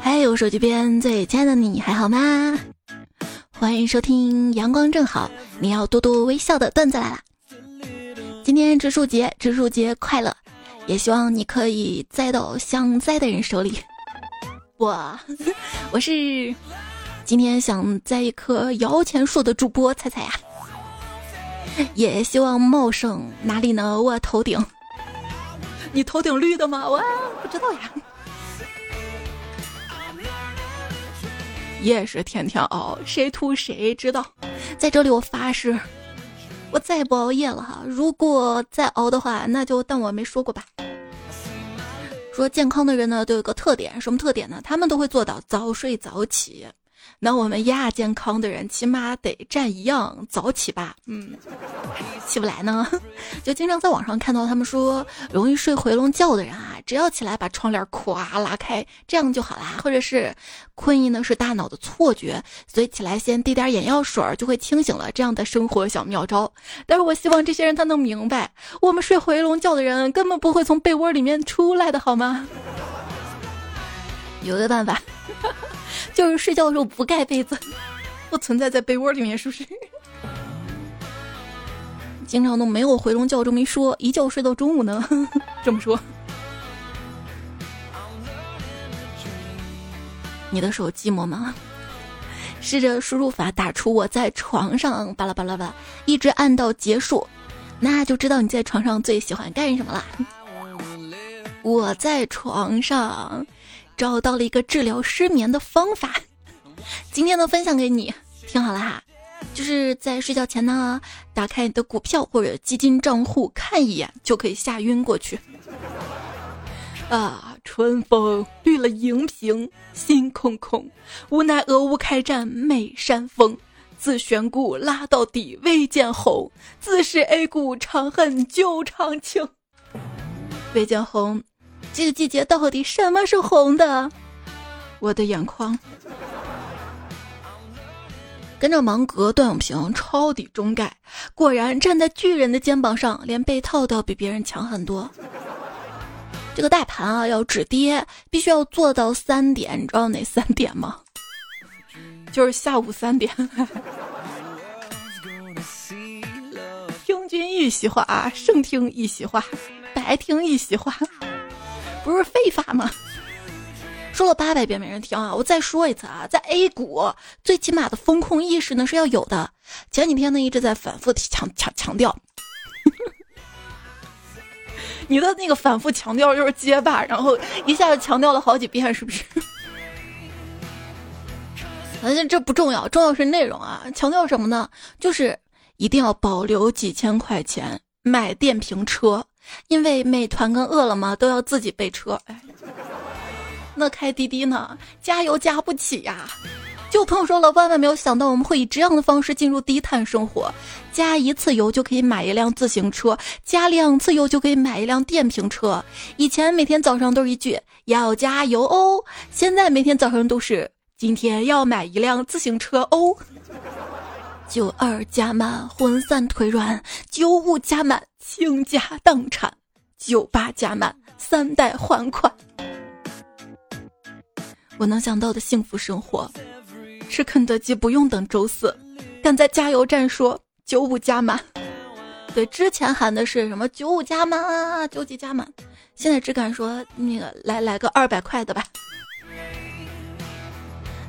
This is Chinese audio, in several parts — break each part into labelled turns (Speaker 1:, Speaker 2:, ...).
Speaker 1: 嗨，我手机边最亲爱的你还好吗？欢迎收听阳光正好，你要多多微笑的段子来了。今天植树节，植树节快乐！也希望你可以栽到想栽的人手里。我，我是今天想栽一棵摇钱树的主播猜猜呀。也希望茂盛哪里呢？我头顶。你头顶绿的吗？我不知道呀。也是天天熬，谁吐谁知道。在这里我发誓，我再也不熬夜了哈。如果再熬的话，那就当我没说过吧。说健康的人呢都有个特点，什么特点呢？他们都会做到早睡早起。那我们亚健康的人起码得站一样早起吧？嗯，起不来呢，就经常在网上看到他们说，容易睡回笼觉的人啊，只要起来把窗帘咵拉开，这样就好啦。或者是困意呢是大脑的错觉，所以起来先滴点眼药水就会清醒了。这样的生活小妙招。但是我希望这些人他能明白，我们睡回笼觉的人根本不会从被窝里面出来的好吗？有个办法。就是睡觉的时候不盖被子，不存在在被窝里面，是不是？经常都没有回笼觉这么一说，一觉睡到中午呢。这么说，你的手寂寞吗？试着输入法打出我在床上巴拉巴拉巴拉，一直按到结束，那就知道你在床上最喜欢干什么了。我在床上。找到了一个治疗失眠的方法，今天呢分享给你，听好了哈，就是在睡觉前呢，打开你的股票或者基金账户看一眼，就可以吓晕过去。啊，春风绿了荧屏，心空空，无奈俄乌开战美山峰，自选股拉到底未见红，自是 A 股长恨旧长情，未见红。这个季节到底什么是红的？我的眼眶。跟着芒格、段永平抄底中概，果然站在巨人的肩膀上，连被套都要比别人强很多。这个大盘啊，要止跌，必须要做到三点，你知道哪三点吗？就是下午三点。听君一席话，胜听一席话，白听一席话。不是废话吗？说了八百遍没人听啊！我再说一次啊，在 A 股最起码的风控意识呢是要有的。前几天呢一直在反复强强强调，你的那个反复强调就是结巴，然后一下子强调了好几遍，是不是？反正这不重要，重要是内容啊！强调什么呢？就是一定要保留几千块钱买电瓶车。因为美团跟饿了么都要自己备车，哎，那开滴滴呢？加油加不起呀！就朋友说了，万万没有想到我们会以这样的方式进入低碳生活，加一次油就可以买一辆自行车，加两次油就可以买一辆电瓶车。以前每天早上都是一句要加油哦，现在每天早上都是今天要买一辆自行车哦。九二加满魂散腿软，九五加满倾家荡产，九八加满三代还款。我能想到的幸福生活，吃肯德基不用等周四，敢在加油站说九五加满。对，之前喊的是什么九五加满啊，九几加满，现在只敢说那个来来个二百块的吧。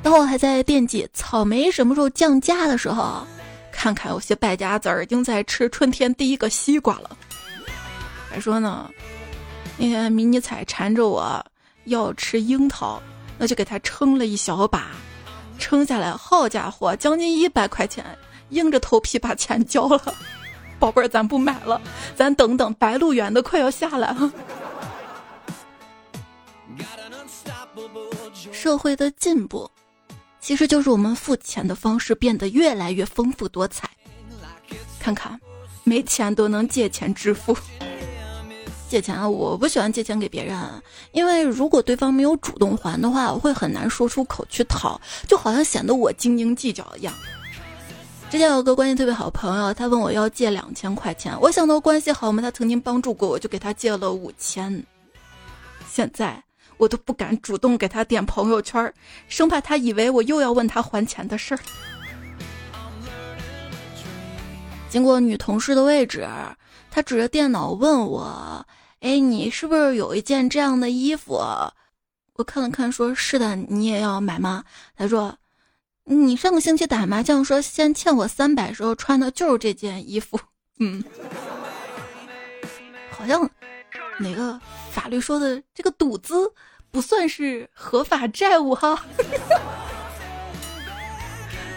Speaker 1: 当我还在惦记草莓什么时候降价的时候，看看有些败家子儿已经在吃春天第一个西瓜了。还说呢，那天迷你彩缠着我要吃樱桃，那就给他称了一小把，称下来，好家伙，将近一百块钱，硬着头皮把钱交了。宝贝儿，咱不买了，咱等等，白鹿原的快要下来了。社会的进步。其实就是我们付钱的方式变得越来越丰富多彩。看看，没钱都能借钱支付。借钱啊，我不喜欢借钱给别人，因为如果对方没有主动还的话，我会很难说出口去讨，就好像显得我斤斤计较一样。之前有个关系特别好的朋友，他问我要借两千块钱，我想到关系好嘛，他曾经帮助过我，就给他借了五千。现在。我都不敢主动给他点朋友圈，生怕他以为我又要问他还钱的事儿。经过女同事的位置，她指着电脑问我：“哎，你是不是有一件这样的衣服？”我看了看，说是的，你也要买吗？他说：“你上个星期打麻将说先欠我三百时候穿的就是这件衣服。”嗯，好像哪个法律说的这个赌资不算是合法债务哈，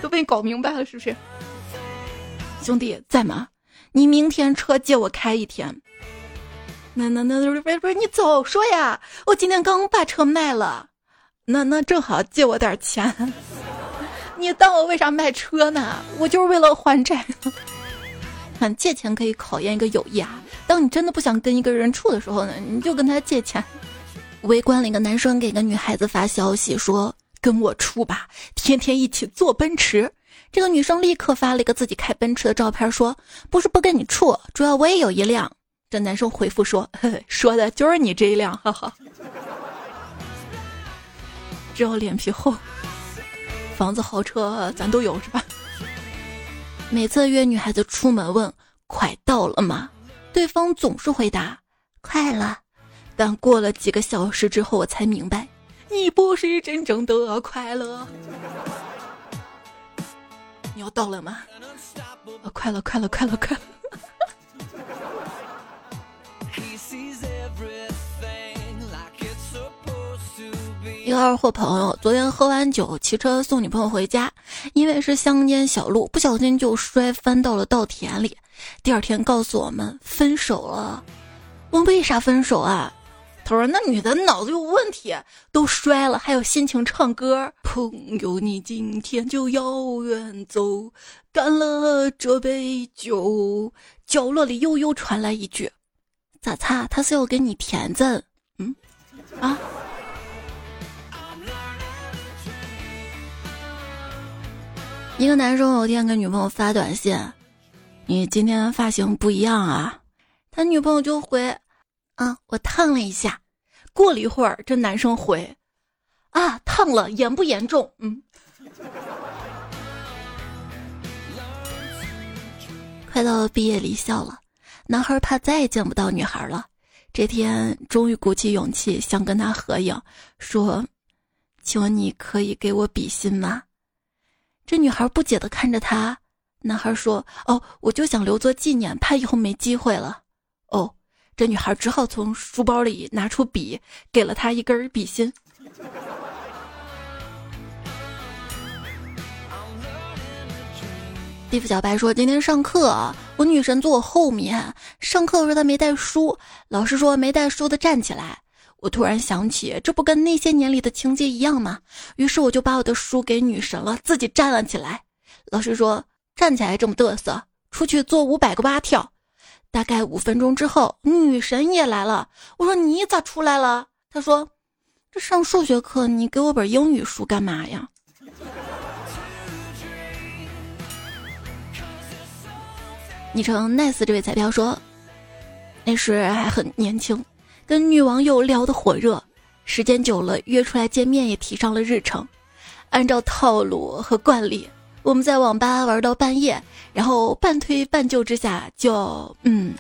Speaker 1: 都被你搞明白了是不是？兄弟在吗？你明天车借我开一天。那那那不是不是你早说呀！我今天刚把车卖了，那那正好借我点钱。你当我为啥卖车呢？我就是为了还债。看借钱可以考验一个友谊啊！当你真的不想跟一个人处的时候呢，你就跟他借钱。围观了一个男生给个女孩子发消息说：“跟我处吧，天天一起坐奔驰。”这个女生立刻发了一个自己开奔驰的照片，说：“不是不跟你处，主要我也有一辆。”这男生回复说：“ 说的就是你这一辆，哈哈。”只要脸皮厚，房子豪车咱都有是吧？每次约女孩子出门问“快到了吗”，对方总是回答“快了”，但过了几个小时之后，我才明白，你不是真正的快乐。你要到了吗？快了，快了，快了，快了。一个二货朋友昨天喝完酒，骑车送女朋友回家，因为是乡间小路，不小心就摔翻到了稻田里。第二天告诉我们分手了。问为啥分手啊？他说那女的脑子有问题，都摔了还有心情唱歌。朋友，你今天就要远走，干了这杯酒。角落里悠悠传来一句：“咋擦？他是要给你填赞？”嗯，啊。一个男生有天给女朋友发短信：“你今天发型不一样啊。”他女朋友就回：“啊，我烫了一下。”过了一会儿，这男生回：“啊，烫了，严不严重？”嗯。快到毕业离校了，男孩怕再也见不到女孩了。这天终于鼓起勇气想跟她合影，说：“请问你可以给我比心吗？”这女孩不解的看着他，男孩说：“哦，我就想留作纪念，怕以后没机会了。”哦，这女孩只好从书包里拿出笔，给了他一根笔芯。地府小白说：“今天上课，我女神坐我后面，上课的时候她没带书，老师说没带书的站起来。”我突然想起，这不跟那些年里的情节一样吗？于是我就把我的书给女神了，自己站了起来。老师说：“站起来这么嘚瑟，出去做五百个蛙跳。”大概五分钟之后，女神也来了。我说：“你咋出来了？”她说：“这上数学课，你给我本英语书干嘛呀？”昵称 nice 这位彩票说：“那时还很年轻。”跟女网友聊得火热，时间久了约出来见面也提上了日程。按照套路和惯例，我们在网吧玩到半夜，然后半推半就之下就嗯，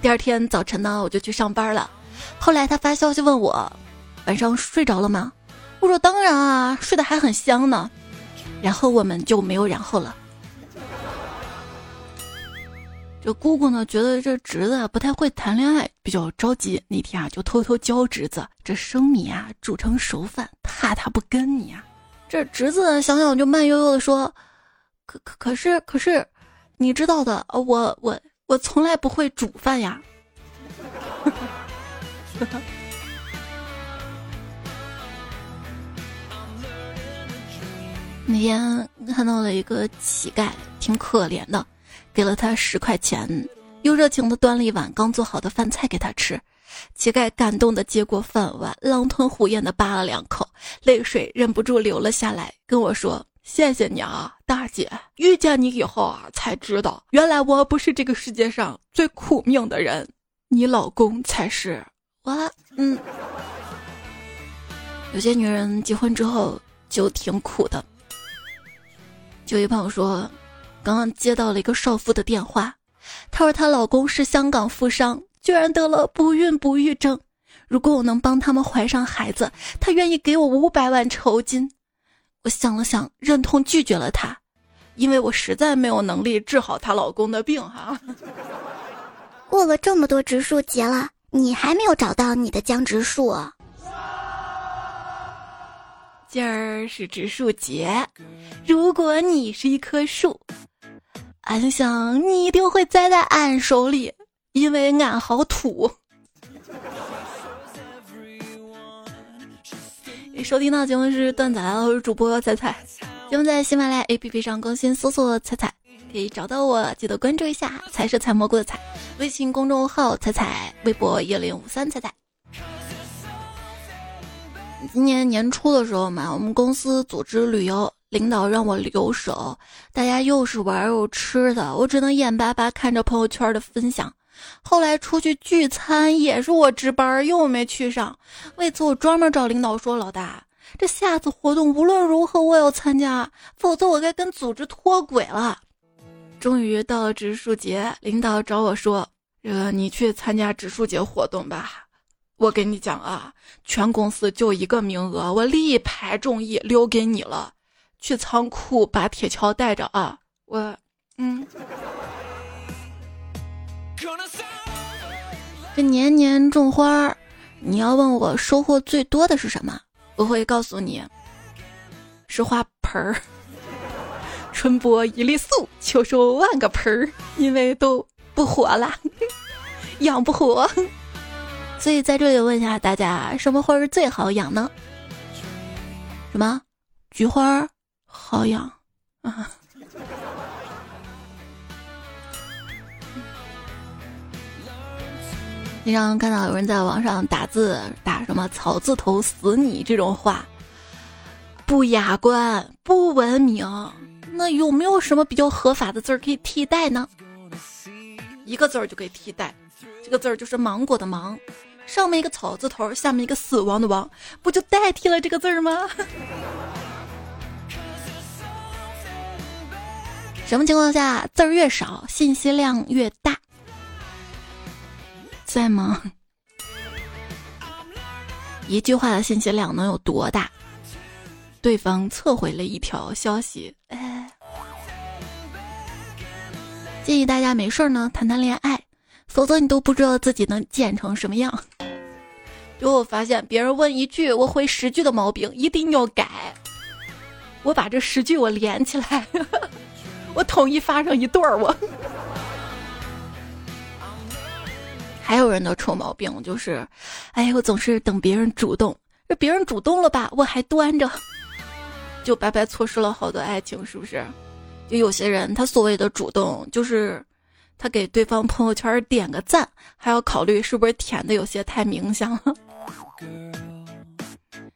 Speaker 1: 第二天早晨呢我就去上班了。后来他发消息问我晚上睡着了吗？我说当然啊，睡得还很香呢。然后我们就没有然后了。这姑姑呢，觉得这侄子不太会谈恋爱，比较着急。那天啊，就偷偷教侄子这生米啊煮成熟饭，怕他不跟你啊。这侄子想想就慢悠悠的说：“可可可是可是，你知道的，我我我从来不会煮饭呀。”那天看到了一个乞丐，挺可怜的。给了他十块钱，又热情的端了一碗刚做好的饭菜给他吃。乞丐感动的接过饭碗，狼吞虎咽的扒了两口，泪水忍不住流了下来，跟我说：“谢谢你啊，大姐！遇见你以后啊，才知道原来我不是这个世界上最苦命的人，你老公才是。”我嗯。有些女人结婚之后就挺苦的。就一朋友说，刚刚接到了一个少妇的电话，她说她老公是香港富商，居然得了不孕不育症。如果我能帮他们怀上孩子，他愿意给我五百万酬金。我想了想，忍痛拒绝了他，因为我实在没有能力治好她老公的病。哈，
Speaker 2: 过了这么多植树节了，你还没有找到你的江植树？
Speaker 1: 今儿是植树节，如果你是一棵树，俺想你一定会栽在俺手里，因为俺好土。收听到节目是段仔，我是主播彩彩。节目在喜马拉雅 APP 上更新，搜索“彩彩”可以找到我，记得关注一下。彩是采蘑菇的彩，微信公众号“彩彩”，微博一零五三彩彩。今年年初的时候嘛，我们公司组织旅游，领导让我留守，大家又是玩又吃的，我只能眼巴巴看着朋友圈的分享。后来出去聚餐也是我值班，又没去上。为此我专门找领导说：“老大，这下次活动无论如何我要参加，否则我该跟组织脱轨了。”终于到了植树节，领导找我说：“这个你去参加植树节活动吧。”我跟你讲啊，全公司就一个名额，我力排众议留给你了。去仓库把铁锹带着啊，我嗯。这年年种花儿，你要问我收获最多的是什么？我会告诉你，是花盆儿。春播一粒粟，秋收万个盆儿，因为都不活了，养不活。所以在这里问一下大家，什么花儿最好养呢？什么？菊花好养啊？经常看到有人在网上打字，打什么“草字头死你”这种话，不雅观、不文明。那有没有什么比较合法的字儿可以替代呢？一个字儿就可以替代，这个字儿就是芒果的“芒”，上面一个草字头，下面一个死亡的“亡”，不就代替了这个字儿吗？什么情况下字儿越少，信息量越大？在吗？一句话的信息量能有多大？对方撤回了一条消息，哎，建议大家没事儿呢谈谈恋爱，否则你都不知道自己能贱成什么样。就我发现，别人问一句，我回十句的毛病一定要改。我把这十句我连起来，我统一发上一对儿我。还有人的臭毛病就是，哎，我总是等别人主动，这别人主动了吧，我还端着，就白白错失了好多爱情，是不是？就有些人，他所谓的主动，就是他给对方朋友圈点个赞，还要考虑是不是填的有些太明显了。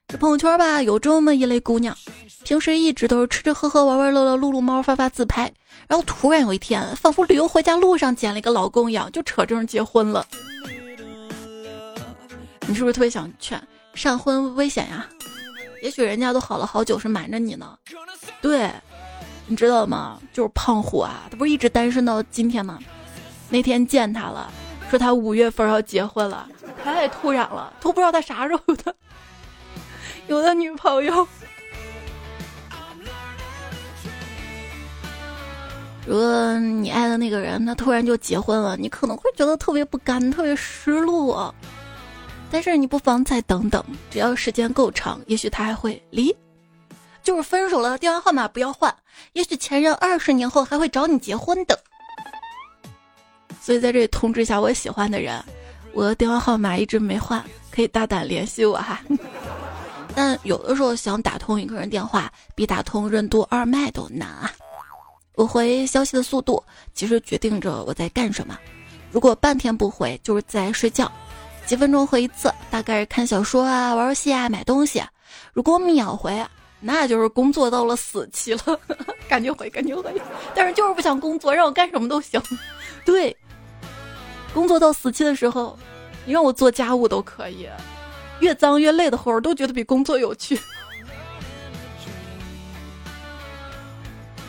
Speaker 1: 这朋友圈吧，有这么一类姑娘，平时一直都是吃吃喝喝、玩玩乐乐、撸撸猫、发发自拍。然后突然有一天，仿佛旅游回家路上捡了一个老公一样，就扯证结婚了。你是不是特别想劝闪婚危险呀？也许人家都好了好久，是瞒着你呢。对，你知道吗？就是胖虎啊，他不是一直单身到今天吗？那天见他了，说他五月份要结婚了，太突然了，都不知道他啥时候的 有的女朋友。如果你爱的那个人他突然就结婚了，你可能会觉得特别不甘，特别失落。但是你不妨再等等，只要时间够长，也许他还会离。就是分手了，电话号码不要换，也许前任二十年后还会找你结婚的。所以在这里通知一下我喜欢的人，我的电话号码一直没换，可以大胆联系我哈。但有的时候想打通一个人电话，比打通任督二脉都难啊。我回消息的速度其实决定着我在干什么。如果半天不回，就是在睡觉；几分钟回一次，大概是看小说啊、玩游戏啊、买东西。如果秒回，那就是工作到了死期了，赶紧回，赶紧回。但是就是不想工作，让我干什么都行。对，工作到死期的时候，你让我做家务都可以。越脏越累的活儿都觉得比工作有趣。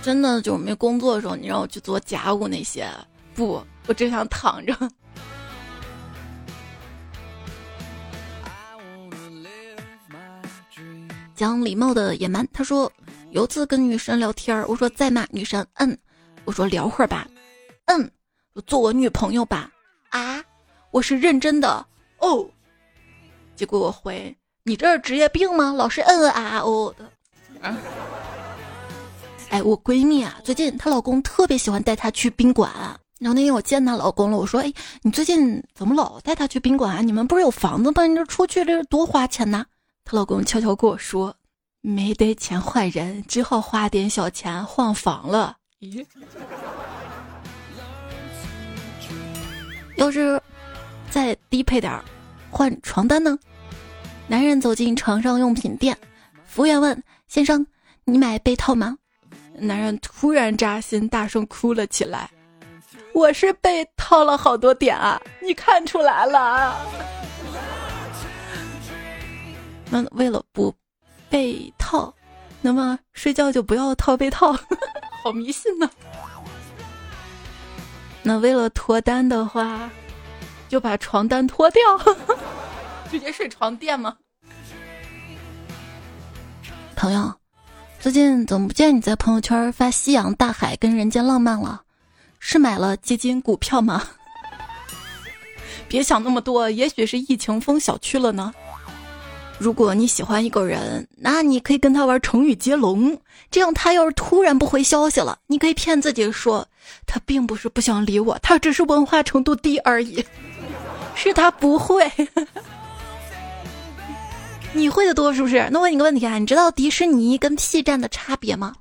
Speaker 1: 真的就没工作的时候，你让我去做家务那些，不，我只想躺着。讲礼貌的野蛮，他说有次跟女神聊天我说在吗？女神，嗯，我说聊会儿吧，嗯，做我女朋友吧，啊，我是认真的哦。结果我回你这是职业病吗？老是嗯嗯啊啊哦的。啊，哎，我闺蜜啊，最近她老公特别喜欢带她去宾馆，然后那天我见她老公了，我说，哎，你最近怎么老带她去宾馆啊？你们不是有房子吗？你这出去这多花钱呐？她老公悄悄跟我说：“没得钱换人，只好花点小钱换房了。”咦，要是再低配点儿，换床单呢？男人走进床上用品店，服务员问：“先生，你买被套吗？”男人突然扎心，大声哭了起来：“我是被套了好多点啊，你看出来了。”那为了不被套，那么睡觉就不要套被套，好迷信呢。那为了脱单的话，就把床单脱掉，直接睡床垫吗？朋友，最近怎么不见你在朋友圈发夕阳大海跟人间浪漫了？是买了基金股票吗？别想那么多，也许是疫情封小区了呢。如果你喜欢一个人，那你可以跟他玩成语接龙，这样他要是突然不回消息了，你可以骗自己说他并不是不想理我，他只是文化程度低而已，是他不会。你会的多是不是？那问你个问题啊，你知道迪士尼跟 P 站的差别吗？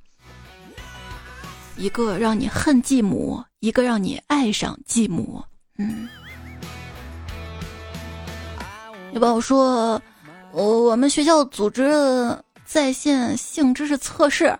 Speaker 1: 一个让你恨继母，一个让你爱上继母。嗯，你帮我说。我我们学校组织在线性知识测试，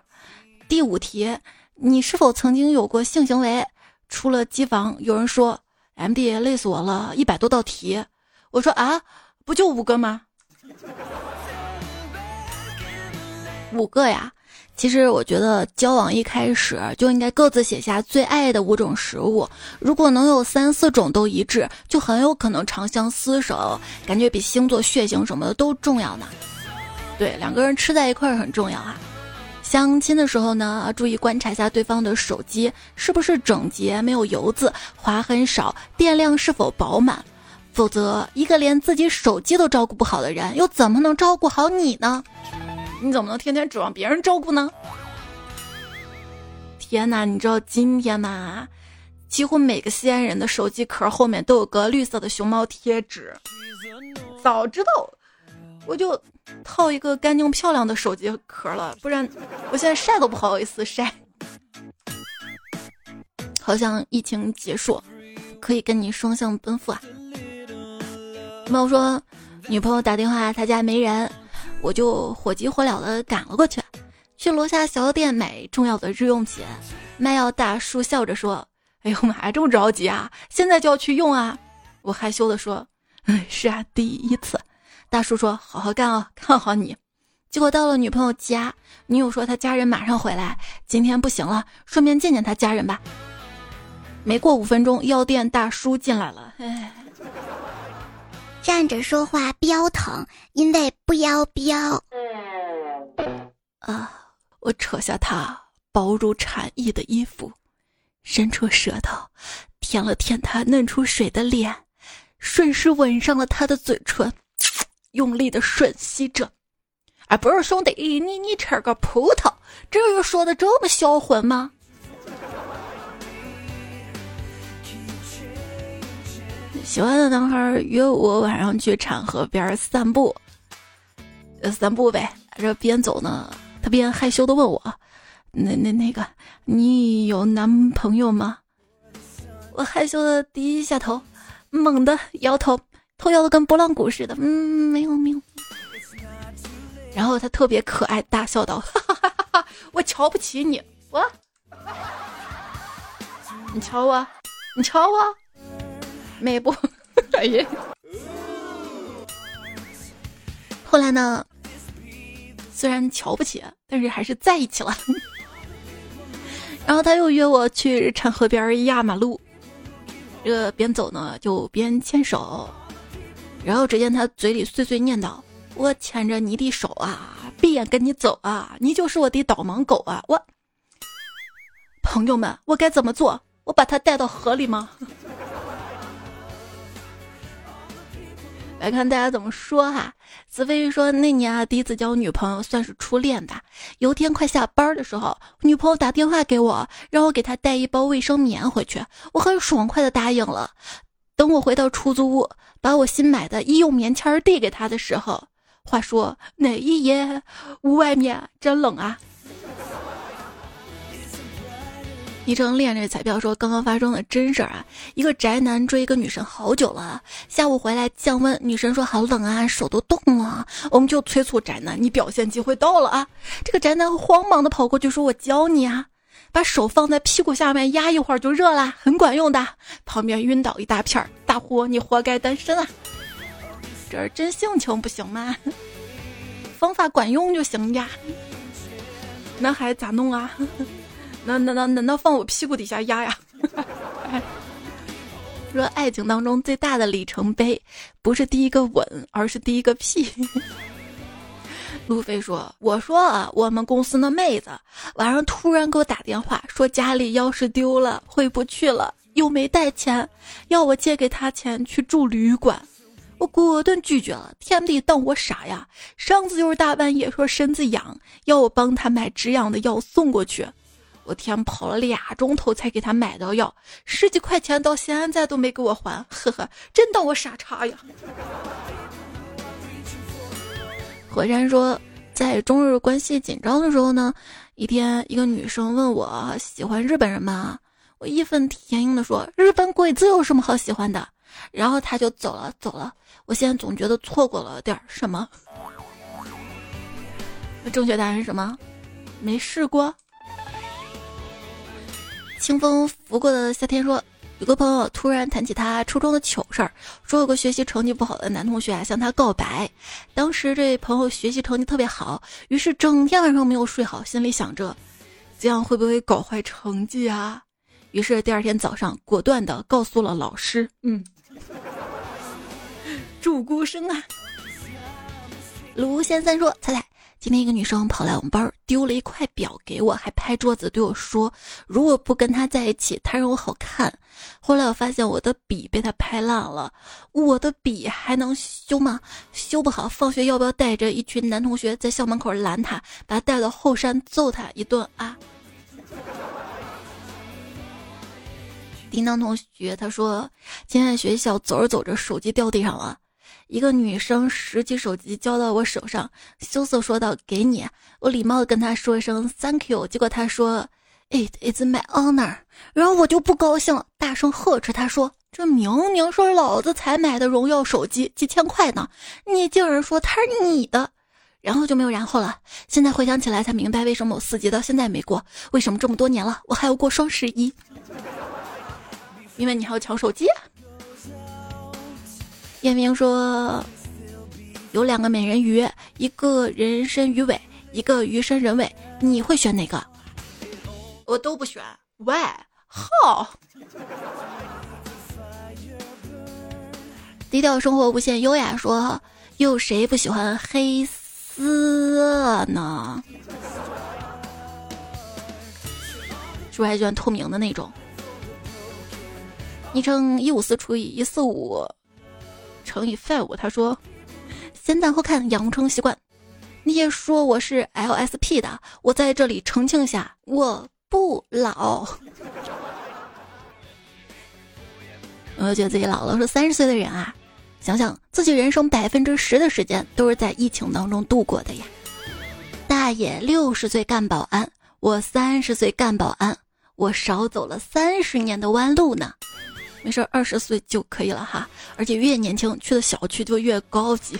Speaker 1: 第五题，你是否曾经有过性行为？出了机房，有人说 M D 累死我了，一百多道题。我说啊，不就五个吗？五个呀。其实我觉得交往一开始就应该各自写下最爱的五种食物，如果能有三四种都一致，就很有可能长相厮守，感觉比星座、血型什么的都重要呢。对，两个人吃在一块儿很重要啊。相亲的时候呢，注意观察一下对方的手机是不是整洁、没有油渍、划痕少、电量是否饱满，否则一个连自己手机都照顾不好的人，又怎么能照顾好你呢？你怎么能天天指望别人照顾呢？天哪，你知道今天吗？几乎每个西安人的手机壳后面都有个绿色的熊猫贴纸。早知道我就套一个干净漂亮的手机壳了，不然我现在晒都不好意思晒。好像疫情结束，可以跟你双向奔赴啊。朋友说，女朋友打电话，他家没人。我就火急火燎的赶了过去，去楼下小店买重要的日用品。卖药大叔笑着说：“哎呦妈呀，这么着急啊？现在就要去用啊！”我害羞的说：“嗯，是啊，第一次。”大叔说：“好好干哦，看好你。”结果到了女朋友家，女友说她家人马上回来，今天不行了，顺便见见她家人吧。没过五分钟，药店大叔进来了，哎。
Speaker 2: 站着说话腰疼，因为不腰腰。
Speaker 1: 啊！我扯下他薄如蝉翼的衣服，伸出舌头舔了舔他嫩出水的脸，顺势吻上了他的嘴唇，用力的吮吸着。哎，不是兄弟，你你吃个葡萄，至于说的这么销魂吗？喜欢的男孩约我晚上去产河边散步，呃散步呗。这边走呢，他边害羞的问我：“那那那个，你有男朋友吗？”我害羞的低下头，猛地摇头，头摇的跟拨浪鼓似的。嗯，没有没有。然后他特别可爱，大笑道：“哈哈哈哈我瞧不起你，我，你瞧我，你瞧我。”美不？哎呀！后来呢，虽然瞧不起，但是还是在一起了。然后他又约我去浐河边压马路，这个边走呢就边牵手。然后只见他嘴里碎碎念叨：“我牵着你的手啊，闭眼跟你走啊，你就是我的导盲狗啊！”我朋友们，我该怎么做？我把他带到河里吗？来看大家怎么说哈。子飞鱼说那年啊，第一次交女朋友算是初恋吧。有天快下班的时候，女朋友打电话给我，让我给她带一包卫生棉回去。我很爽快的答应了。等我回到出租屋，把我新买的医用棉签递给她的时候，话说哪一夜屋外面真冷啊。昵称恋这彩票说刚刚发生的真事儿啊，一个宅男追一个女神好久了，下午回来降温，女神说好冷啊，手都冻了，我们就催促宅男，你表现机会到了啊！这个宅男慌忙的跑过去说，我教你啊，把手放在屁股下面压一会儿就热啦，很管用的。旁边晕倒一大片儿，大呼你活该单身啊！这是真性情不行吗？方法管用就行呀，那还咋弄啊？那那那那那放我屁股底下压呀！说爱情当中最大的里程碑，不是第一个吻，而是第一个屁。路飞说：“我说啊，我们公司那妹子晚上突然给我打电话，说家里钥匙丢了，回不去了，又没带钱，要我借给她钱去住旅馆。我果断拒绝了。天地当我傻呀？上次就是大半夜说身子痒，要我帮她买止痒的药送过去。”我天，跑了俩钟头才给他买到药，十几块钱到现在都没给我还，呵呵，真当我傻叉呀！火山说，在中日关系紧张的时候呢，一天一个女生问我喜欢日本人吗？我义愤填膺的说，日本鬼子有什么好喜欢的？然后他就走了，走了。我现在总觉得错过了点什么。正确答案是什么？没试过。清风拂过的夏天说，有个朋友突然谈起他初中的糗事儿，说有个学习成绩不好的男同学啊向他告白。当时这朋友学习成绩特别好，于是整天晚上没有睡好，心里想着这样会不会搞坏成绩啊？于是第二天早上果断的告诉了老师。嗯，祝孤生啊。卢先生说，猜猜。今天一个女生跑来我们班，丢了一块表给我，还拍桌子对我说：“如果不跟她在一起，她让我好看。”后来我发现我的笔被她拍烂了，我的笔还能修吗？修不好，放学要不要带着一群男同学在校门口拦她，把她带到后山揍她一顿啊？叮当同学他说：“今天在学校走着走着，手机掉地上了。”一个女生拾起手机交到我手上，羞涩说道：“给你。”我礼貌的跟她说一声 “thank you”，结果她说 “it is my honor”，然后我就不高兴了，大声呵斥她说：“这明明是老子才买的荣耀手机，几千块呢，你竟然说它是你的！”然后就没有然后了。现在回想起来才明白，为什么我四级到现在没过，为什么这么多年了我还要过双十一？因为你还要抢手机。叶明说：“有两个美人鱼，一个人身鱼尾，一个鱼身人尾，你会选哪个？”我都不选。喂，好。低调生活无限优雅说：“又谁不喜欢黑丝呢？是不是还喜欢透明的那种？”昵称一五四除以一四五。乘以 five，他说：“先赞后看，养成习惯。”你也说我是 LSP 的，我在这里澄清一下，我不老。有没有觉得自己老了？说三十岁的人啊，想想自己人生百分之十的时间都是在疫情当中度过的呀。大爷六十岁干保安，我三十岁干保安，我少走了三十年的弯路呢。没事，二十岁就可以了哈，而且越年轻去的小区就越高级。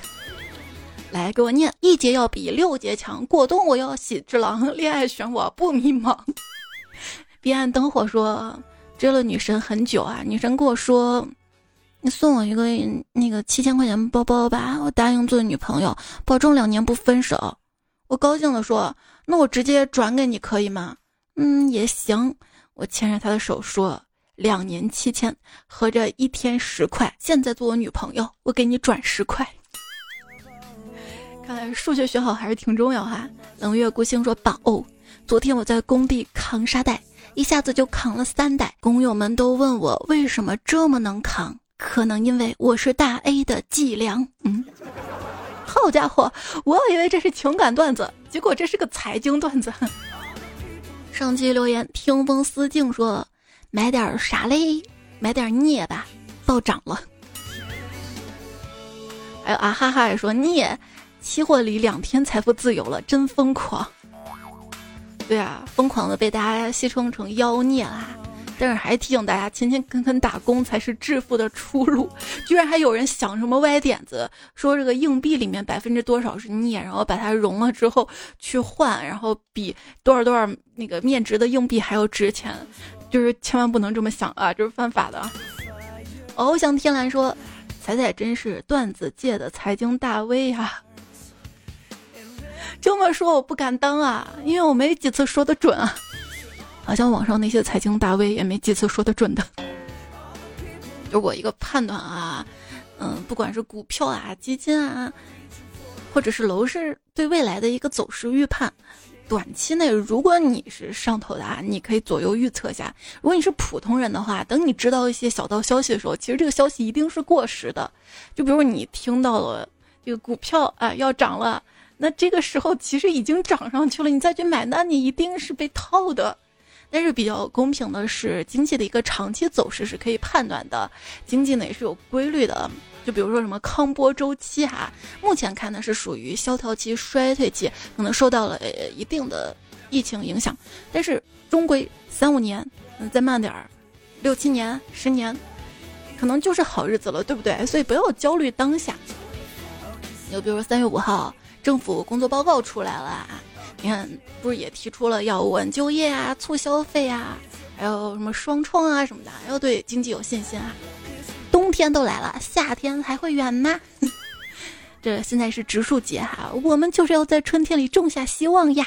Speaker 1: 来，给我念，一节要比六节强。果冻我要喜之郎，恋爱选我不迷茫。彼岸灯火说追了女神很久啊，女神跟我说，你送我一个那个七千块钱包包吧，我答应做女朋友，保证两年不分手。我高兴的说：“那我直接转给你可以吗？”嗯，也行。我牵着他的手说：“两年七千，合着一天十块。现在做我女朋友，我给你转十块。”看来数学学好还是挺重要哈。冷月孤星说：“宝，昨天我在工地扛沙袋，一下子就扛了三袋。工友们都问我为什么这么能扛，可能因为我是大 A 的脊梁。嗯，好家伙，我以为这是情感段子，结果这是个财经段子。上期留言，听风思静说：“买点啥嘞？买点镍吧，暴涨了。”还有啊哈哈也说镍。期货里两天财富自由了，真疯狂！对啊，疯狂的被大家戏称成妖孽啦。但是还提醒大家，勤勤恳恳打工才是致富的出路。居然还有人想什么歪点子，说这个硬币里面百分之多少是镍，然后把它融了之后去换，然后比多少多少那个面值的硬币还要值钱。就是千万不能这么想啊，这是犯法的。翱翔天蓝说：“彩彩真是段子界的财经大 V 啊。”这么说我不敢当啊，因为我没几次说的准啊，好像网上那些财经大 V 也没几次说的准的。就我一个判断啊，嗯，不管是股票啊、基金啊，或者是楼市对未来的一个走势预判，短期内如果你是上头的啊，你可以左右预测一下；如果你是普通人的话，等你知道一些小道消息的时候，其实这个消息一定是过时的。就比如你听到了这个股票啊要涨了。那这个时候其实已经涨上去了，你再去买，那你一定是被套的。但是比较公平的是，经济的一个长期走势是可以判断的，经济呢也是有规律的。就比如说什么康波周期哈，目前看呢是属于萧条期、衰退期，可能受到了呃一定的疫情影响。但是终归三五年，嗯，再慢点儿，六七年、十年，可能就是好日子了，对不对？所以不要焦虑当下。就比如说三月五号。政府工作报告出来了啊，你看，不是也提出了要稳就业啊、促消费啊，还有什么双创啊什么的，要对经济有信心啊。冬天都来了，夏天还会远吗？这现在是植树节哈，我们就是要在春天里种下希望呀。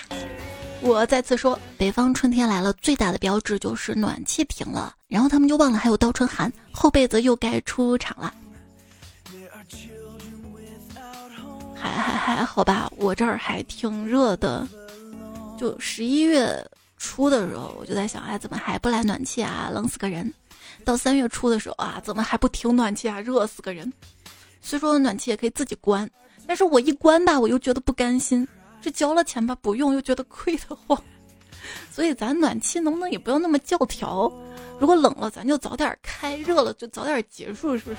Speaker 1: 我再次说，北方春天来了，最大的标志就是暖气停了，然后他们就忘了还有倒春寒，厚被子又该出场了。还还还好吧，我这儿还挺热的。就十一月初的时候，我就在想，哎，怎么还不来暖气啊？冷死个人。到三月初的时候啊，怎么还不停暖气啊？热死个人。虽说暖气也可以自己关，但是我一关吧，我又觉得不甘心。这交了钱吧，不用又觉得亏得慌。所以咱暖气能不能也不要那么教条？如果冷了，咱就早点开；热了就早点结束，是不是？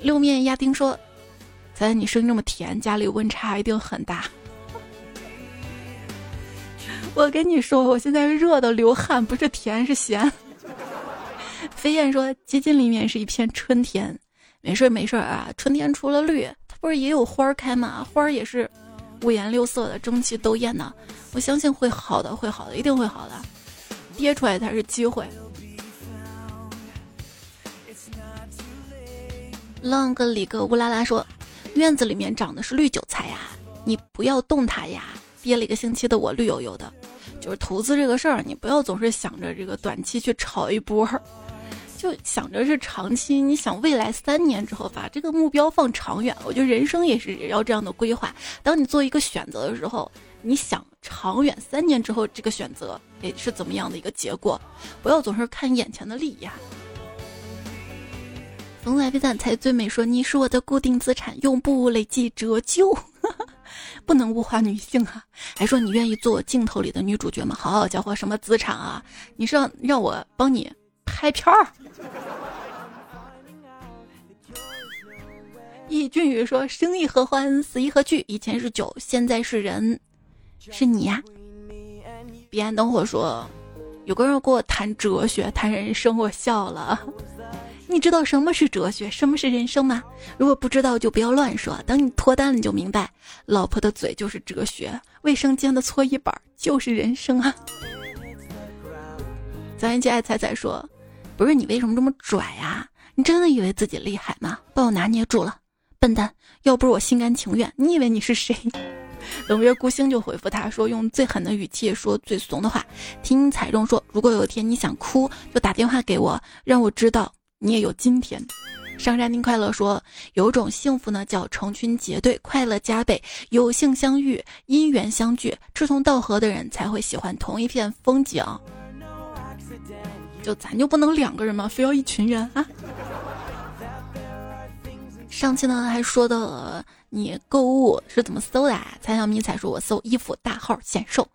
Speaker 1: 六面鸭丁说：“咱你声音这么甜，家里温差一定很大。我跟你说，我现在热的流汗，不是甜是咸。”飞燕说：“基金里面是一片春天，没事没事啊。春天除了绿，它不是也有花开吗？花也是五颜六色的，争奇斗艳的。我相信会好的，会好的，一定会好的。跌出来才是机会。”浪个里个乌拉拉说：“院子里面长的是绿韭菜呀，你不要动它呀。”憋了一个星期的我绿油油的，就是投资这个事儿，你不要总是想着这个短期去炒一波，就想着是长期。你想未来三年之后，把这个目标放长远。我觉得人生也是要这样的规划。当你做一个选择的时候，你想长远，三年之后这个选择诶是怎么样的一个结果？不要总是看眼前的利益啊。风来飞赞才最美，说你是我的固定资产，永不累计折旧，不能物化女性啊！还说你愿意做我镜头里的女主角吗？好家伙，什么资产啊？你是让让我帮你拍片儿？易俊宇说：生亦何欢，死亦何惧？以前是酒，现在是人，是你呀！彼岸灯火说：有个人跟我谈哲学，谈人生，我笑了。你知道什么是哲学，什么是人生吗？如果不知道，就不要乱说。等你脱单了，你就明白，老婆的嘴就是哲学，卫生间的搓衣板就是人生啊。咱一起爱彩彩说，不是你为什么这么拽呀？你真的以为自己厉害吗？把我拿捏住了，笨蛋！要不是我心甘情愿，你以为你是谁？冷月孤星就回复他说：“用最狠的语气说最怂的话。”听彩中说：“如果有一天你想哭，就打电话给我，让我知道你也有今天。”上山听快乐说：“有种幸福呢，叫成群结队，快乐加倍，有幸相遇，因缘相聚，志同道合的人才会喜欢同一片风景。就咱就不能两个人吗？非要一群人啊？”上期呢还说的。你购物是怎么搜的？啊？猜小迷彩说：“我搜衣服大号显瘦，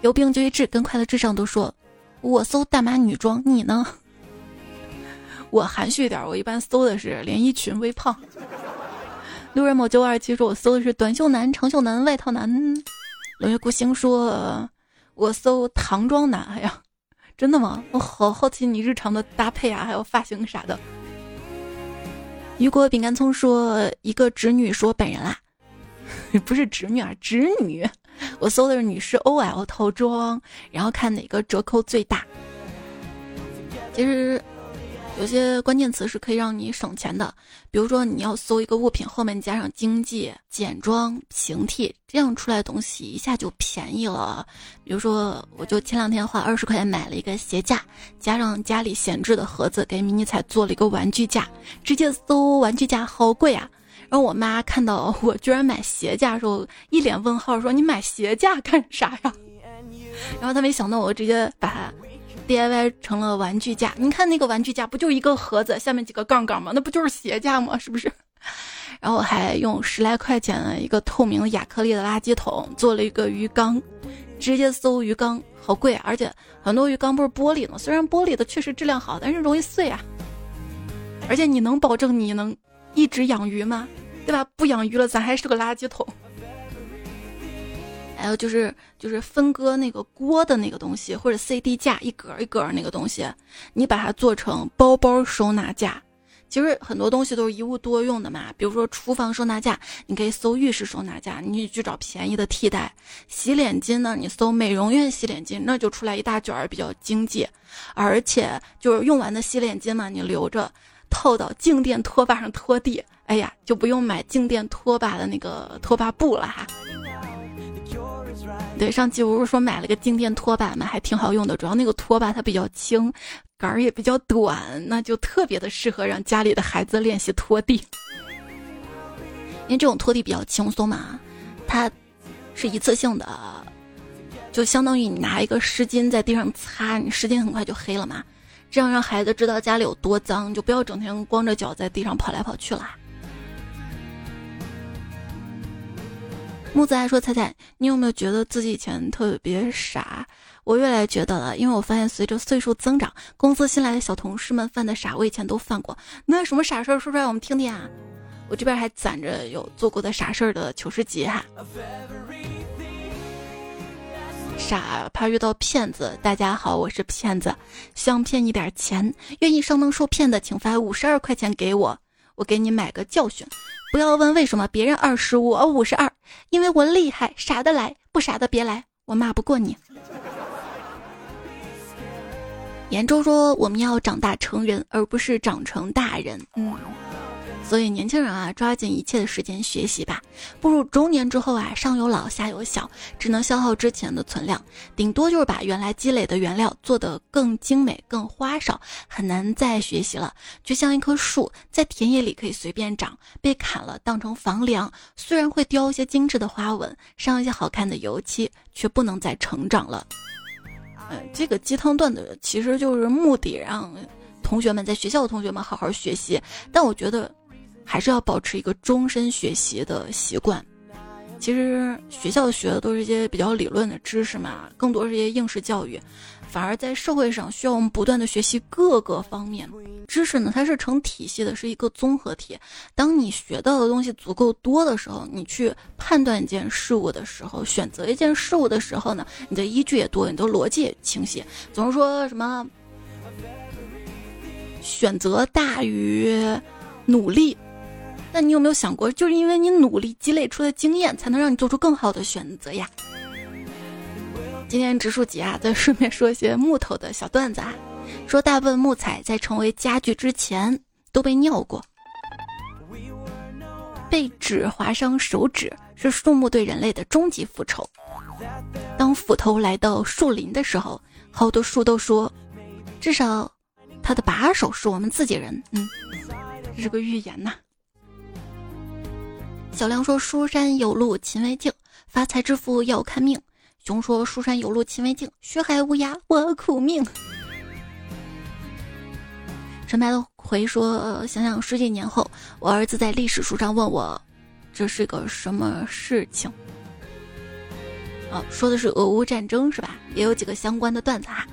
Speaker 1: 有病就医治，跟快乐至上都说，我搜大码女装。你呢？我含蓄一点，我一般搜的是连衣裙、微胖。路人某九二七说，我搜的是短袖男、长袖男、外套男。冷月孤星说，我搜唐装男。哎呀，真的吗？我好好奇你日常的搭配啊，还有发型啥的。雨果饼干葱说：“一个侄女说本人啦，不是侄女啊，侄女。我搜的是女士 OL 套装，然后看哪个折扣最大。其实。”有些关键词是可以让你省钱的，比如说你要搜一个物品，后面加上经济、简装、平替，这样出来东西一下就便宜了。比如说，我就前两天花二十块钱买了一个鞋架，加上家里闲置的盒子，给迷你彩做了一个玩具架，直接搜玩具架好贵啊！然后我妈看到我居然买鞋架的时候，一脸问号，说你买鞋架干啥呀？然后她没想到我直接把它。DIY 成了玩具架，你看那个玩具架不就一个盒子，下面几个杠杠吗？那不就是鞋架吗？是不是？然后还用十来块钱的一个透明的亚克力的垃圾桶做了一个鱼缸，直接搜鱼缸好贵啊，而且很多鱼缸不是玻璃的，虽然玻璃的确实质量好，但是容易碎啊。而且你能保证你能一直养鱼吗？对吧？不养鱼了，咱还是个垃圾桶。还有就是就是分割那个锅的那个东西，或者 CD 架一格一格那个东西，你把它做成包包收纳架。其实很多东西都是一物多用的嘛，比如说厨房收纳架，你可以搜浴室收纳架，你去找便宜的替代。洗脸巾呢，你搜美容院洗脸巾，那就出来一大卷儿，比较经济。而且就是用完的洗脸巾嘛，你留着套到静电拖把上拖地，哎呀，就不用买静电拖把的那个拖把布了哈。对，上期不是说买了个静电拖把嘛，还挺好用的。主要那个拖把它比较轻，杆儿也比较短，那就特别的适合让家里的孩子练习拖地。因为这种拖地比较轻松嘛，它是一次性的，就相当于你拿一个湿巾在地上擦，你湿巾很快就黑了嘛。这样让孩子知道家里有多脏，就不要整天光着脚在地上跑来跑去了。木子还说：“彩彩，你有没有觉得自己以前特别傻？我越来越觉得了，因为我发现随着岁数增长，公司新来的小同事们犯的傻，我以前都犯过。那什么傻事儿说出来我们听听啊？我这边还攒着有做过的傻事儿的糗事集哈。傻，怕遇到骗子。大家好，我是骗子，想骗一点钱，愿意上当受骗的，请发五十二块钱给我，我给你买个教训。”不要问为什么别人二十五，我五十二，因为我厉害，傻的来，不傻的别来，我骂不过你。严州说：“我们要长大成人，而不是长成大人。”嗯。所以年轻人啊，抓紧一切的时间学习吧。步入中年之后啊，上有老下有小，只能消耗之前的存量，顶多就是把原来积累的原料做得更精美、更花哨，很难再学习了。就像一棵树，在田野里可以随便长，被砍了当成房梁，虽然会雕一些精致的花纹，上一些好看的油漆，却不能再成长了。呃，这个鸡汤段子其实就是目的让同学们在学校的同学们好好学习，但我觉得。还是要保持一个终身学习的习惯。其实学校学的都是一些比较理论的知识嘛，更多是一些应试教育。反而在社会上需要我们不断的学习各个方面知识呢，它是成体系的，是一个综合体。当你学到的东西足够多的时候，你去判断一件事物的时候，选择一件事物的时候呢，你的依据也多，你的逻辑也清晰。总是说什么选择大于努力。那你有没有想过，就是因为你努力积累出的经验，才能让你做出更好的选择呀？今天植树节啊，再顺便说一些木头的小段子啊。说大部分木材在成为家具之前都被尿过。被纸划伤手指是树木对人类的终极复仇。当斧头来到树林的时候，好多树都说，至少它的把手是我们自己人。嗯，这是个预言呐。小亮说：“书山有路勤为径，发财致富要看命。”熊说：“书山有路勤为径，学海无涯我苦命。”陈白的回说：“想想十几年后，我儿子在历史书上问我，这是个什么事情？哦，说的是俄乌战争是吧？也有几个相关的段子哈。”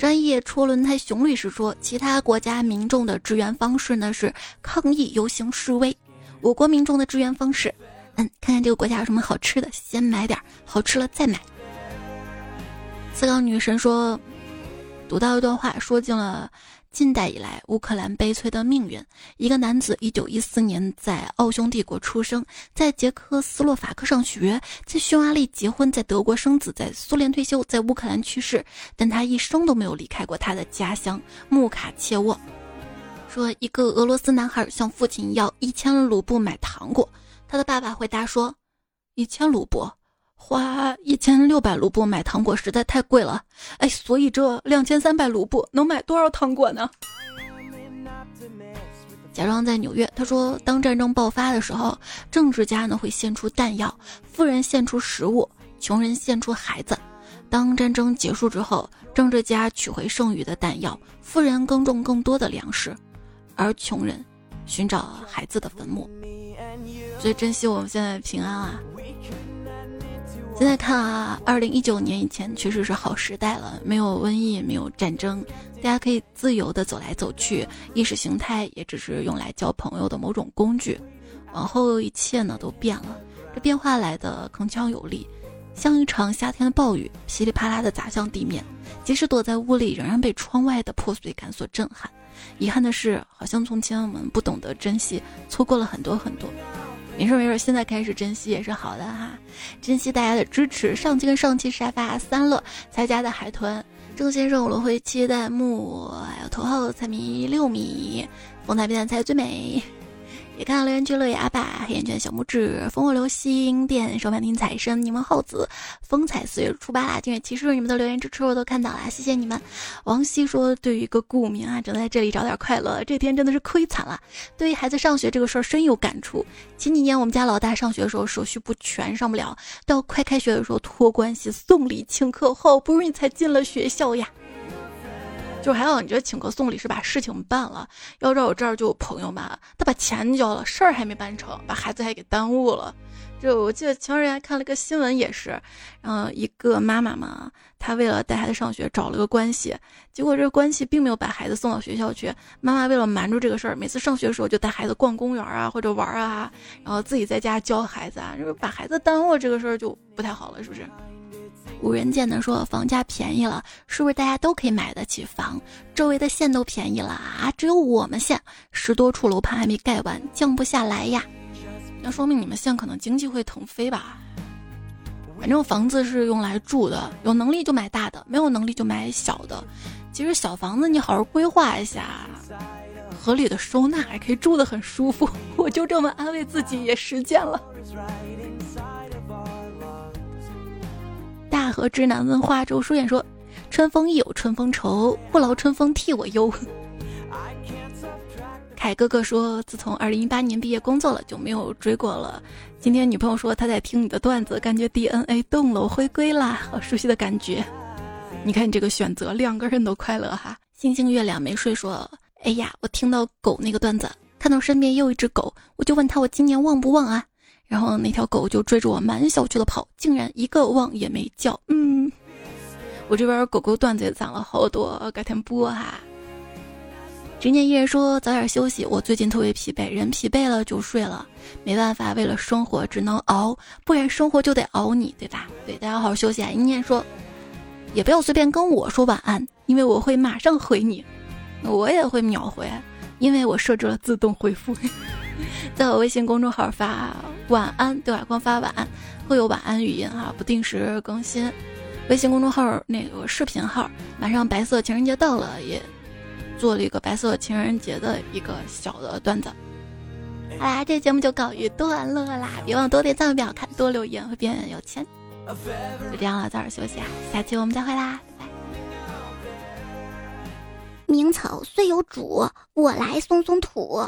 Speaker 1: 专业戳轮胎熊律师说：“其他国家民众的支援方式呢是抗议、游行、示威，我国民众的支援方式，嗯，看看这个国家有什么好吃的，先买点，好吃了再买。”四高女神说。读到一段话，说尽了近代以来乌克兰悲催的命运。一个男子，一九一四年在奥匈帝国出生，在捷克斯洛伐克上学，在匈牙利结婚，在德国生子，在苏联退休，在乌克兰去世。但他一生都没有离开过他的家乡穆卡切沃。说一个俄罗斯男孩向父亲要一千卢布买糖果，他的爸爸回答说：“一千卢布。”花一千六百卢布买糖果实在太贵了，哎，所以这两千三百卢布能买多少糖果呢？假装在纽约，他说，当战争爆发的时候，政治家呢会献出弹药，富人献出食物，穷人献出孩子。当战争结束之后，政治家取回剩余的弹药，富人耕种更多的粮食，而穷人寻找孩子的坟墓。所以珍惜我们现在平安啊！现在看啊，二零一九年以前确实是好时代了，没有瘟疫，没有战争，大家可以自由的走来走去，意识形态也只是用来交朋友的某种工具。往后一切呢都变了，这变化来的铿锵有力，像一场夏天的暴雨，噼里啪啦的砸向地面。即使躲在屋里，仍然被窗外的破碎感所震撼。遗憾的是，好像从前我们不懂得珍惜，错过了很多很多。没事没事，现在开始珍惜也是好的哈，珍惜大家的支持。上期跟上期沙发三乐才家的海豚郑先生，轮回期弹木，还有头号彩迷六米，风采比赛才最美。也看到留言区乐野阿爸、黑眼圈小拇指、烽火流星、电手满天财神、柠檬耗子、风采四月初八啦！今日骑士你们的留言支持我都看到了，谢谢你们。王希说：“对于一个股民啊，正在这里找点快乐，这天真的是亏惨了。对于孩子上学这个事儿深有感触。前几年我们家老大上学的时候手续不全，上不了，到快开学的时候托关系送礼请客，好不容易才进了学校呀。”就还好，你觉得请客送礼是把事情办了。要知道我这儿就有朋友嘛，他把钱交了，事儿还没办成，把孩子还给耽误了。就我记得前段时间看了个新闻，也是，嗯一个妈妈嘛，她为了带孩子上学找了个关系，结果这个关系并没有把孩子送到学校去。妈妈为了瞒住这个事儿，每次上学的时候就带孩子逛公园啊或者玩啊，然后自己在家教孩子啊，就是把孩子耽误这个事儿就不太好了，是不是？无人见的说房价便宜了，是不是大家都可以买得起房？周围的县都便宜了啊，只有我们县十多处楼盘还没盖完，降不下来呀。那说明你们县可能经济会腾飞吧？反正房子是用来住的，有能力就买大的，没有能力就买小的。其实小房子你好好规划一下，合理的收纳还可以住得很舒服。我就这么安慰自己，也实践了。大河之南问化周书远说：“春风亦有春风愁，不劳春风替我忧。”凯哥哥说：“自从二零一八年毕业工作了，就没有追过了。今天女朋友说她在听你的段子，感觉 DNA 动了，我回归啦，好熟悉的感觉。你看你这个选择，两个人都快乐哈。”星星月亮没睡说：“哎呀，我听到狗那个段子，看到身边又一只狗，我就问他我今年旺不旺啊？”然后那条狗就追着我满小区的跑，竟然一个汪也没叫。嗯，我这边狗狗段子也攒了好多，改天播哈。执念一人说早点休息，我最近特别疲惫，人疲惫了就睡了，没办法，为了生活只能熬，不然生活就得熬你，对吧？对，大家好好休息啊。一念说，也不要随便跟我说晚安，因为我会马上回你，我也会秒回，因为我设置了自动回复。在我微信公众号发晚安，对吧？光发晚安，会有晚安语音哈，不定时更新。微信公众号那个视频号，马上白色情人节到了，也做了一个白色情人节的一个小的段子。好啦，这节目就告一段落啦，别忘多点赞、不要看、多留言会变有钱。就这样了，早点休息啊，下期我们再会啦，拜拜。
Speaker 2: 名草虽有主，我来松松土。